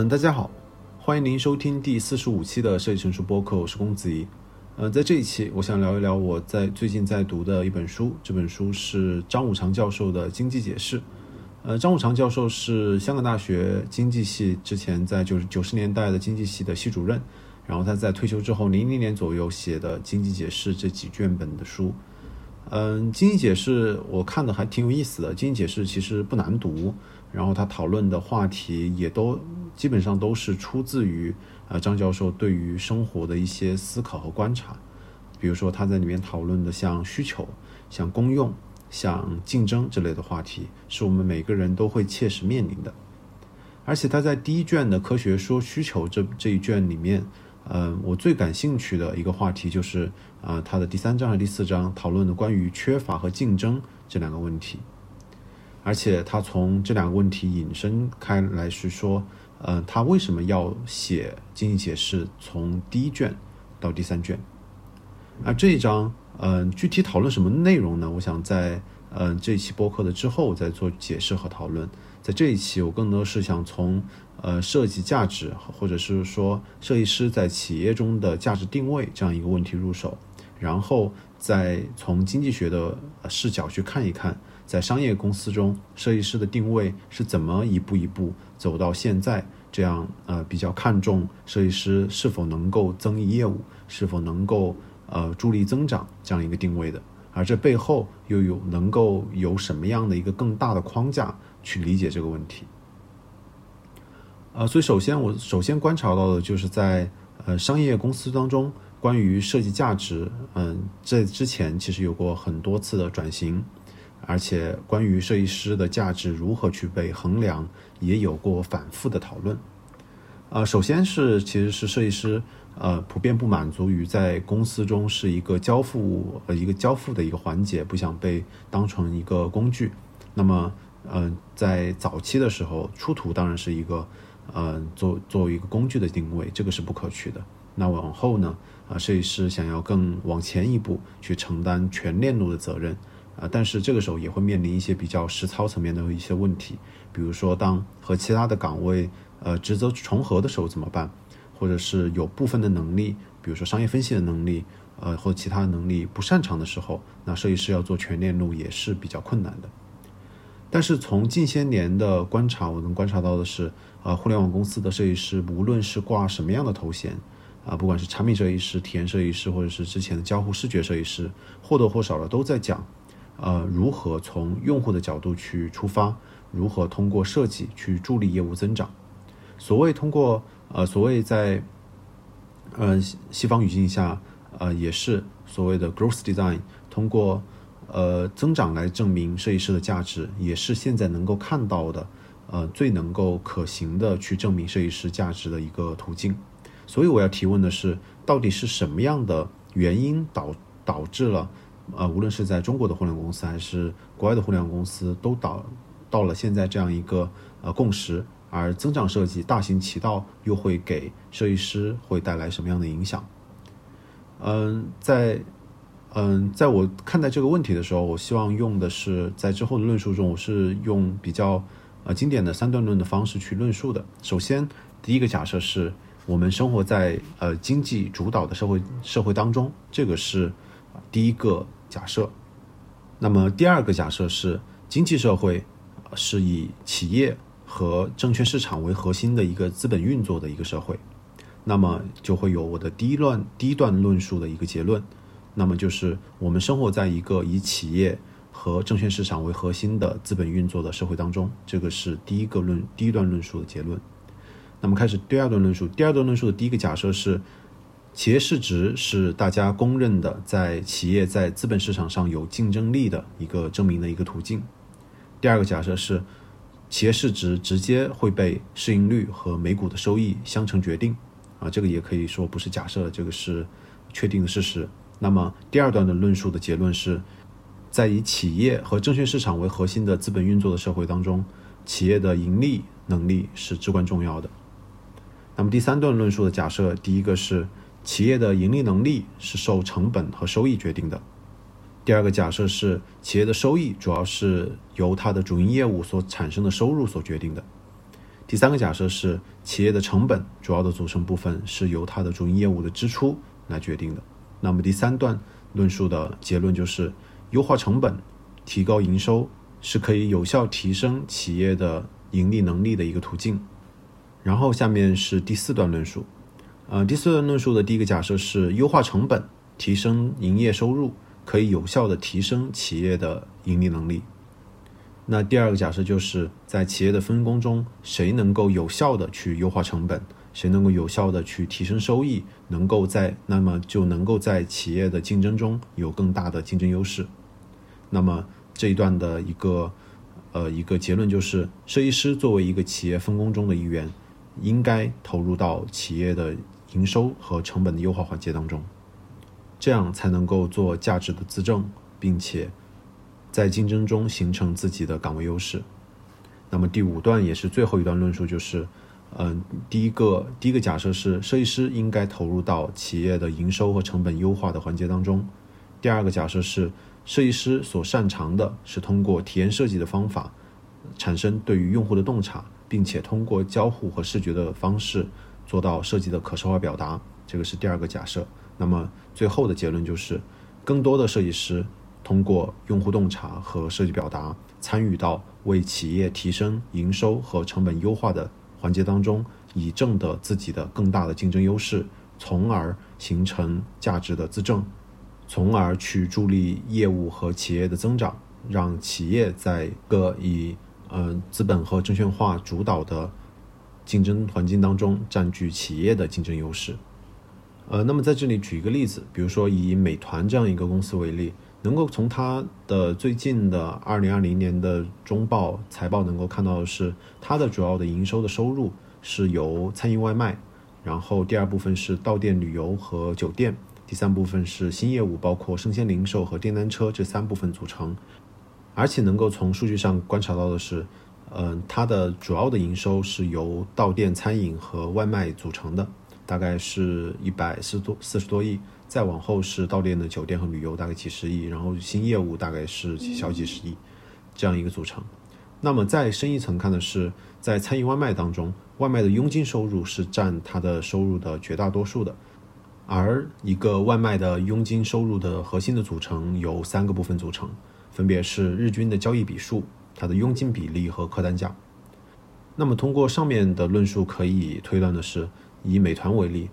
嗯，大家好，欢迎您收听第四十五期的设计成熟播客，我是公子怡。嗯，在这一期，我想聊一聊我在最近在读的一本书，这本书是张五常教授的《经济解释》。呃，张五常教授是香港大学经济系之前在九九十年代的经济系的系主任，然后他在退休之后零零年左右写的《经济解释》这几卷本的书。嗯，经济解释我看的还挺有意思的。经济解释其实不难读，然后他讨论的话题也都基本上都是出自于呃张教授对于生活的一些思考和观察。比如说他在里面讨论的像需求、像公用、像竞争这类的话题，是我们每个人都会切实面临的。而且他在第一卷的科学说需求这这一卷里面。嗯，我最感兴趣的一个话题就是，啊，他的第三章和第四章讨论的关于缺乏和竞争这两个问题，而且他从这两个问题引申开来是说，呃，他为什么要写经济解释从第一卷到第三卷？而这一章，嗯，具体讨论什么内容呢？我想在嗯这一期播客的之后再做解释和讨论。在这一期，我更多是想从。呃，设计价值，或者是说设计师在企业中的价值定位这样一个问题入手，然后再从经济学的视角去看一看，在商业公司中设计师的定位是怎么一步一步走到现在这样呃比较看重设计师是否能够增益业务，是否能够呃助力增长这样一个定位的，而这背后又有能够有什么样的一个更大的框架去理解这个问题。呃，所以首先我首先观察到的就是在呃商业公司当中，关于设计价值，嗯，这之前其实有过很多次的转型，而且关于设计师的价值如何去被衡量，也有过反复的讨论。呃，首先是其实是设计师呃普遍不满足于在公司中是一个交付呃一个交付的一个环节，不想被当成一个工具。那么，嗯，在早期的时候，出图当然是一个。呃，作作为一个工具的定位，这个是不可取的。那往后呢？啊，设计师想要更往前一步去承担全链路的责任，啊，但是这个时候也会面临一些比较实操层面的一些问题，比如说当和其他的岗位呃职责重合的时候怎么办？或者是有部分的能力，比如说商业分析的能力，呃，或者其他能力不擅长的时候，那设计师要做全链路也是比较困难的。但是从近些年的观察，我能观察到的是。啊，互联网公司的设计师，无论是挂什么样的头衔，啊，不管是产品设计师、体验设计师，或者是之前的交互视觉设计师，或多或少的都在讲，呃，如何从用户的角度去出发，如何通过设计去助力业务增长。所谓通过，呃，所谓在，呃，西方语境下，呃，也是所谓的 growth design，通过，呃，增长来证明设计师的价值，也是现在能够看到的。呃，最能够可行的去证明设计师价值的一个途径，所以我要提问的是，到底是什么样的原因导导致了，呃，无论是在中国的互联网公司还是国外的互联网公司，都导到了现在这样一个呃共识，而增长设计大行其道又会给设计师会带来什么样的影响？嗯，在嗯，在我看待这个问题的时候，我希望用的是在之后的论述中，我是用比较。呃，经典的三段论的方式去论述的。首先，第一个假设是我们生活在呃经济主导的社会社会当中，这个是第一个假设。那么第二个假设是经济社会是以企业和证券市场为核心的一个资本运作的一个社会，那么就会有我的第一段第一段论述的一个结论，那么就是我们生活在一个以企业。和证券市场为核心的资本运作的社会当中，这个是第一个论第一段论述的结论。那么开始第二段论述，第二段论述的第一个假设是，企业市值是大家公认的在企业在资本市场上有竞争力的一个证明的一个途径。第二个假设是，企业市值直接会被市盈率和每股的收益相乘决定。啊，这个也可以说不是假设，这个是确定的事实。那么第二段的论述的结论是。在以企业和证券市场为核心的资本运作的社会当中，企业的盈利能力是至关重要的。那么第三段论述的假设，第一个是企业的盈利能力是受成本和收益决定的；第二个假设是企业的收益主要是由它的主营业务所产生的收入所决定的；第三个假设是企业的成本主要的组成部分是由它的主营业务的支出来决定的。那么第三段论述的结论就是，优化成本、提高营收是可以有效提升企业的盈利能力的一个途径。然后下面是第四段论述，呃，第四段论述的第一个假设是优化成本、提升营业收入可以有效的提升企业的盈利能力。那第二个假设就是在企业的分工中，谁能够有效的去优化成本，谁能够有效的去提升收益，能够在那么就能够在企业的竞争中有更大的竞争优势。那么这一段的一个呃一个结论就是，设计师作为一个企业分工中的一员，应该投入到企业的营收和成本的优化环节当中，这样才能够做价值的自证，并且。在竞争中形成自己的岗位优势。那么第五段也是最后一段论述，就是，嗯，第一个第一个假设是设计师应该投入到企业的营收和成本优化的环节当中。第二个假设是设计师所擅长的是通过体验设计的方法，产生对于用户的洞察，并且通过交互和视觉的方式做到设计的可视化表达。这个是第二个假设。那么最后的结论就是，更多的设计师。通过用户洞察和设计表达，参与到为企业提升营收和成本优化的环节当中，以挣得自己的更大的竞争优势，从而形成价值的自证，从而去助力业务和企业的增长，让企业在个以呃资本和证券化主导的竞争环境当中占据企业的竞争优势。呃，那么在这里举一个例子，比如说以美团这样一个公司为例。能够从它的最近的二零二零年的中报财报能够看到的是，它的主要的营收的收入是由餐饮外卖，然后第二部分是到店旅游和酒店，第三部分是新业务，包括生鲜零售和电单车这三部分组成。而且能够从数据上观察到的是，嗯，它的主要的营收是由到店餐饮和外卖组成的，大概是一百四多四十多亿。再往后是到店的酒店和旅游，大概几十亿，然后新业务大概是小几十亿，这样一个组成。那么再深一层看的是，在餐饮外卖当中，外卖的佣金收入是占它的收入的绝大多数的。而一个外卖的佣金收入的核心的组成由三个部分组成，分别是日均的交易笔数、它的佣金比例和客单价。那么通过上面的论述可以推断的是，以美团为例。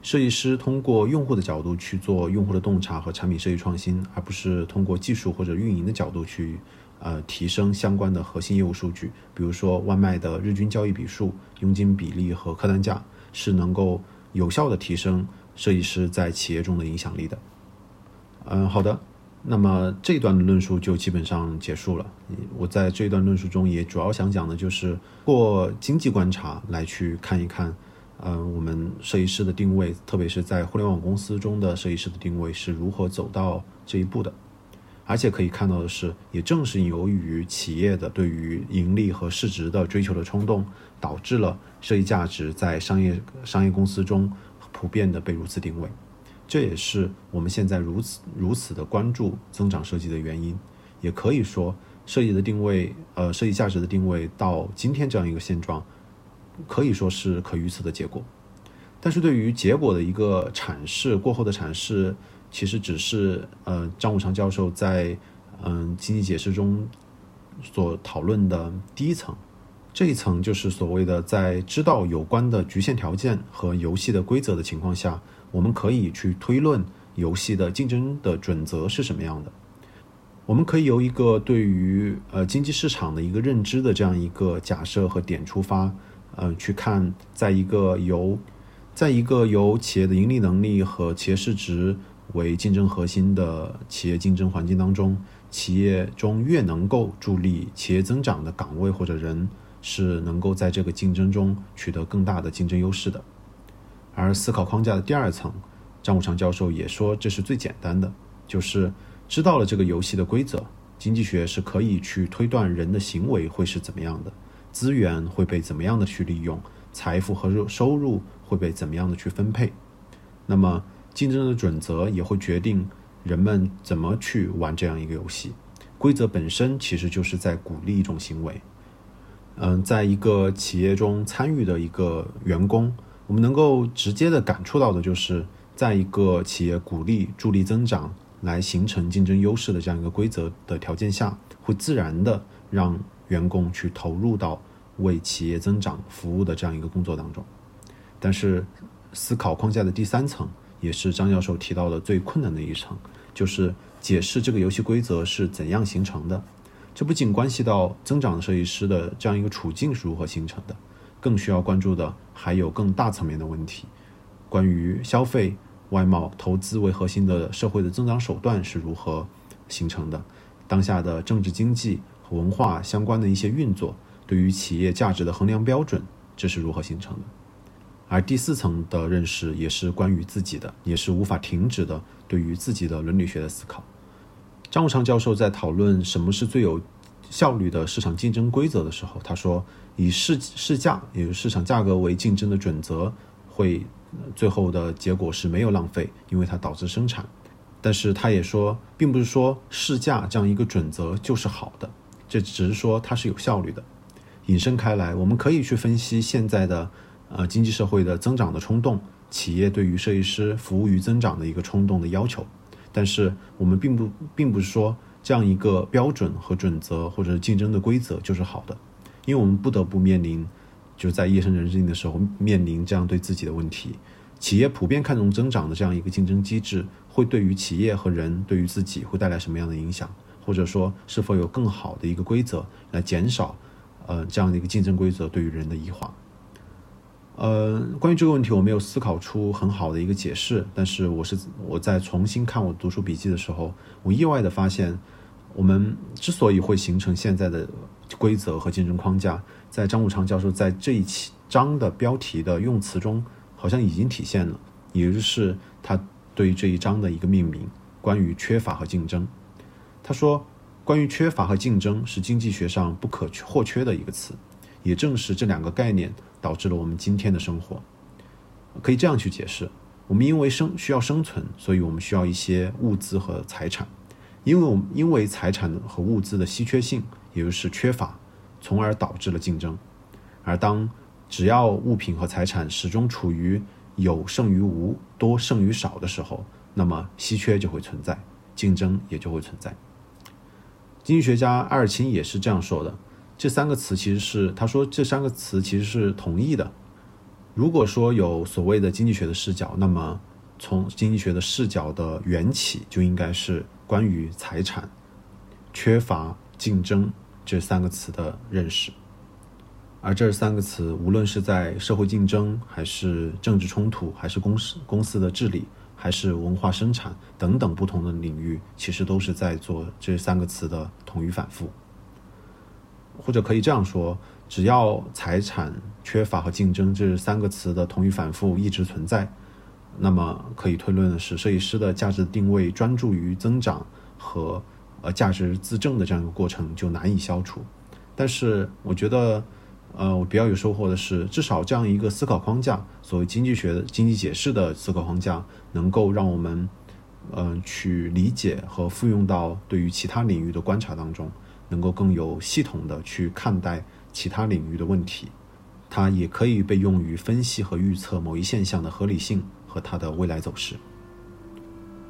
设计师通过用户的角度去做用户的洞察和产品设计创新，而不是通过技术或者运营的角度去，呃，提升相关的核心业务数据。比如说，外卖的日均交易笔数、佣金比例和客单价是能够有效的提升设计师在企业中的影响力的。嗯，好的，那么这一段的论述就基本上结束了。我在这一段论述中也主要想讲的就是过经济观察来去看一看。嗯，我们设计师的定位，特别是在互联网公司中的设计师的定位是如何走到这一步的？而且可以看到的是，也正是由于企业的对于盈利和市值的追求的冲动，导致了设计价值在商业商业公司中普遍的被如此定位。这也是我们现在如此如此的关注增长设计的原因。也可以说，设计的定位，呃，设计价值的定位到今天这样一个现状。可以说是可预测的结果，但是对于结果的一个阐释过后的阐释，其实只是呃张五常教授在嗯经济解释中所讨论的第一层，这一层就是所谓的在知道有关的局限条件和游戏的规则的情况下，我们可以去推论游戏的竞争的准则是什么样的。我们可以由一个对于呃经济市场的一个认知的这样一个假设和点出发。嗯，去看，在一个由，在一个由企业的盈利能力和企业市值为竞争核心的企业竞争环境当中，企业中越能够助力企业增长的岗位或者人，是能够在这个竞争中取得更大的竞争优势的。而思考框架的第二层，张武常教授也说，这是最简单的，就是知道了这个游戏的规则，经济学是可以去推断人的行为会是怎么样的。资源会被怎么样的去利用？财富和收入会被怎么样的去分配？那么竞争的准则也会决定人们怎么去玩这样一个游戏。规则本身其实就是在鼓励一种行为。嗯，在一个企业中参与的一个员工，我们能够直接的感触到的就是，在一个企业鼓励助力增长来形成竞争优势的这样一个规则的条件下，会自然的让员工去投入到为企业增长服务的这样一个工作当中。但是，思考框架的第三层，也是张教授提到的最困难的一层，就是解释这个游戏规则是怎样形成的。这不仅关系到增长设计师的这样一个处境是如何形成的，更需要关注的还有更大层面的问题，关于消费、外贸、投资为核心的社会的增长手段是如何形成的，当下的政治经济和文化相关的一些运作，对于企业价值的衡量标准，这是如何形成的。而第四层的认识也是关于自己的，也是无法停止的对于自己的伦理学的思考。张武昌教授在讨论什么是最有效率的市场竞争规则的时候，他说，以市市价，也就是市场价格为竞争的准则，会最后的结果是没有浪费，因为它导致生产。但是他也说，并不是说市价这样一个准则就是好的，这只是说它是有效率的。引申开来，我们可以去分析现在的呃经济社会的增长的冲动，企业对于设计师服务于增长的一个冲动的要求。但是我们并不并不是说这样一个标准和准则或者竞争的规则就是好的，因为我们不得不面临，就在夜深人静的时候面临这样对自己的问题：企业普遍看重增长的这样一个竞争机制，会对于企业和人对于自己会带来什么样的影响？或者说是否有更好的一个规则来减少，呃这样的一个竞争规则对于人的异化？呃，关于这个问题，我没有思考出很好的一个解释。但是，我是我在重新看我读书笔记的时候，我意外的发现，我们之所以会形成现在的规则和竞争框架，在张武昌教授在这一期章的标题的用词中，好像已经体现了，也就是他对于这一章的一个命名，关于缺乏和竞争。他说，关于缺乏和竞争是经济学上不可或缺的一个词，也正是这两个概念。导致了我们今天的生活，可以这样去解释：我们因为生需要生存，所以我们需要一些物资和财产。因为我们因为财产和物资的稀缺性，也就是缺乏，从而导致了竞争。而当只要物品和财产始终处于有胜于无、多胜于少的时候，那么稀缺就会存在，竞争也就会存在。经济学家埃尔钦也是这样说的。这三个词其实是他说这三个词其实是同义的。如果说有所谓的经济学的视角，那么从经济学的视角的缘起就应该是关于财产、缺乏、竞争这三个词的认识。而这三个词，无论是在社会竞争，还是政治冲突，还是公司公司的治理，还是文化生产等等不同的领域，其实都是在做这三个词的同语反复。或者可以这样说，只要财产缺乏和竞争这三个词的同义反复一直存在，那么可以推论的是，设计师的价值定位专注于增长和呃价值自证的这样一个过程就难以消除。但是我觉得，呃，我比较有收获的是，至少这样一个思考框架，所谓经济学的经济解释的思考框架，能够让我们嗯去理解和复用到对于其他领域的观察当中。能够更有系统的去看待其他领域的问题，它也可以被用于分析和预测某一现象的合理性和它的未来走势。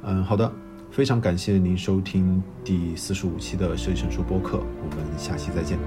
嗯，好的，非常感谢您收听第四十五期的设计成熟播客，我们下期再见。